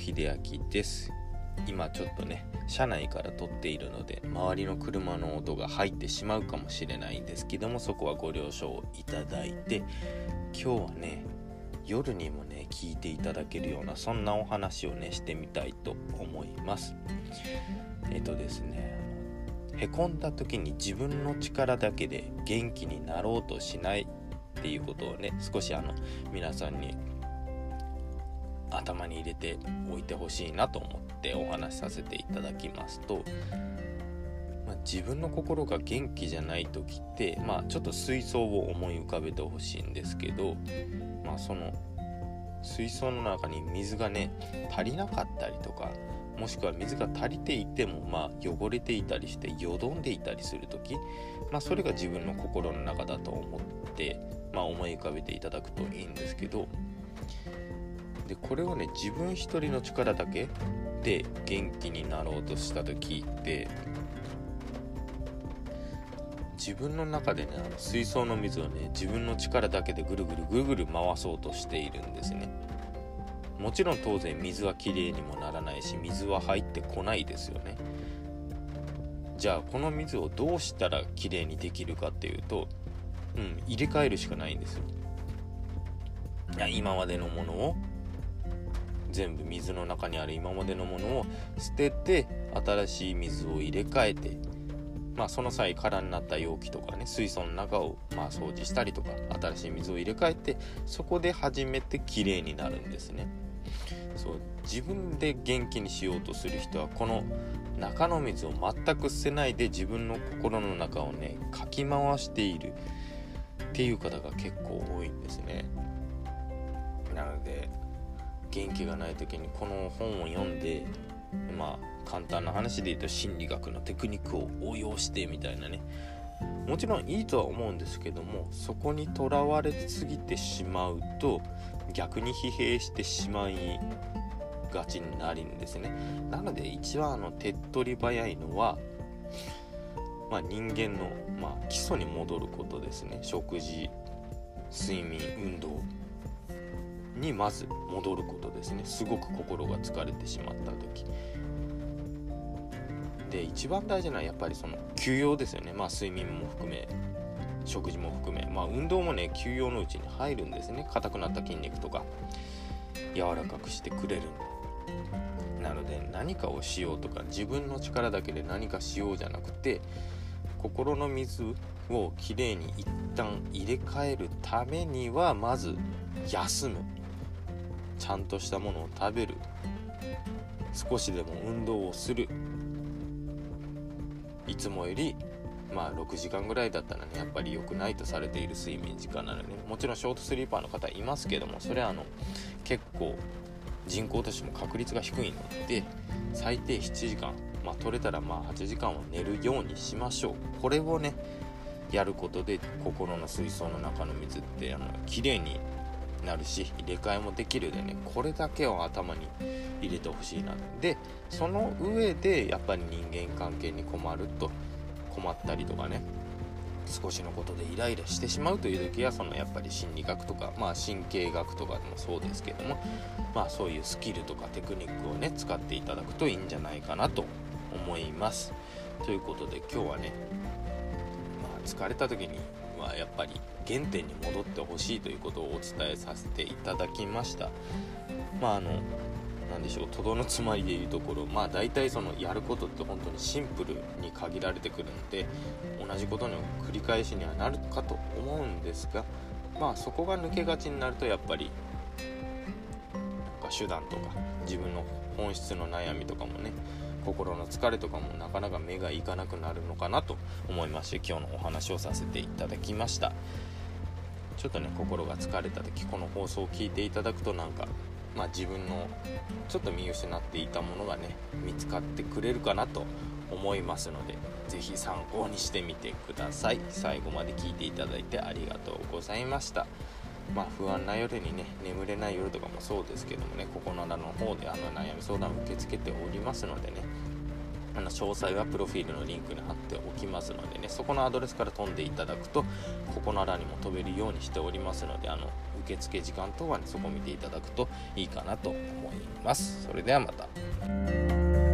秀明です。今ちょっとね車内から撮っているので周りの車の音が入ってしまうかもしれないんですけどもそこはご了承いただいて今日はね夜にもね聞いていただけるようなそんなお話をねしてみたいと思います。えっとですねへこんだ時に自分の力だけで元気になろうとしないっていうことをね少しあの皆さんに頭に入れておいてほしいなと思ってお話しさせていただきますと、まあ、自分の心が元気じゃない時って、まあ、ちょっと水槽を思い浮かべてほしいんですけど、まあ、その水槽の中に水がね足りなかったりとかもしくは水が足りていても、まあ、汚れていたりしてよどんでいたりする時、まあ、それが自分の心の中だと思って、まあ、思い浮かべていただくといいんですけどでこれをね自分一人の力だけで元気になろうとした時って自分の中でねあの水槽の水をね自分の力だけでぐるぐるぐるぐる回そうとしているんですね。もちろん当然水はきれいにもならないし水は入ってこないですよね。じゃあこの水をどうしたらきれいにできるかっていうとうん入れ替えるしかないんですよ。いや今までのものを全部水の中にある今までのものを捨てて新しい水を入れ替えてまあその際空になった容器とかね水槽の中をまあ掃除したりとか新しい水を入れ替えてそこで初めてきれいになるんですね。そう自分で元気にしようとする人はこの中の水を全く捨てないで自分の心の中をねかき回しているっていう方が結構多いんですね。なので元気がない時にこの本を読んでまあ簡単な話で言うと心理学のテクニックを応用してみたいなね。もちろんいいとは思うんですけどもそこにとらわれすぎてしまうと逆に疲弊してしまいがちになるんですね。なので一番あの手っ取り早いのは、まあ、人間の、まあ、基礎に戻ることですね。食事睡眠運動。にまず戻ることですね。すごく心が疲れてしまった時。で一番大事なのはやっぱりその休養ですよね。まあ睡眠も含め食事も含め。まあ運動もね休養のうちに入るんですね。硬くなった筋肉とか柔らかくしてくれる。なので何かをしようとか自分の力だけで何かしようじゃなくて心の水をきれいに一旦入れ替えるためにはまず休む。ちゃんとしたものを食べる。少しでも運動をする。いつもよりまあ6時間ぐらいだったらねやっぱり良くないとされている睡眠時間なので、もちろんショートスリーパーの方いますけどもそれはあの結構人口としても確率が低いので最低7時間まあ取れたらまあ8時間は寝るようにしましょう。これをねやることで心の水槽の中の水ってあの綺麗になるし入れ替えもできるでね。これだけを頭に入れてほしいなでその上でやっぱり人間関係に困ると困ったりとかね少しのことでイライラしてしまうという時はそのやっぱり心理学とか、まあ、神経学とかでもそうですけども、まあ、そういうスキルとかテクニックをね使っていただくといいんじゃないかなと思います。ということで今日はね、まあ、疲れた時にはやっぱり原点に戻ってほしいということをお伝えさせていただきました。まああの何でしょうとどのつまりでいうところまあ大体そのやることって本当にシンプルに限られてくるので同じことの繰り返しにはなるかと思うんですがまあそこが抜けがちになるとやっぱりなんか手段とか自分の本質の悩みとかもね心の疲れとかもなかなか目がいかなくなるのかなと思いまして今日のお話をさせていただきました。ちょっとね心が疲れた時この放送を聞いていただくとなんかまあ、自分のちょっと見失っていたものがね見つかってくれるかなと思いますので是非参考にしてみてください。最後まで聞いていただいてありがとうございました。まあ、不安な夜にね眠れない夜とかもそうですけどもねここのらの方であの悩み相談を受け付けておりますのでねあの詳細はプロフィールのリンクに貼っておきますのでねそこのアドレスから飛んでいただくとここならにも飛べるようにしておりますのであの受付時間等はねそこを見ていただくといいかなと思います。それではまた。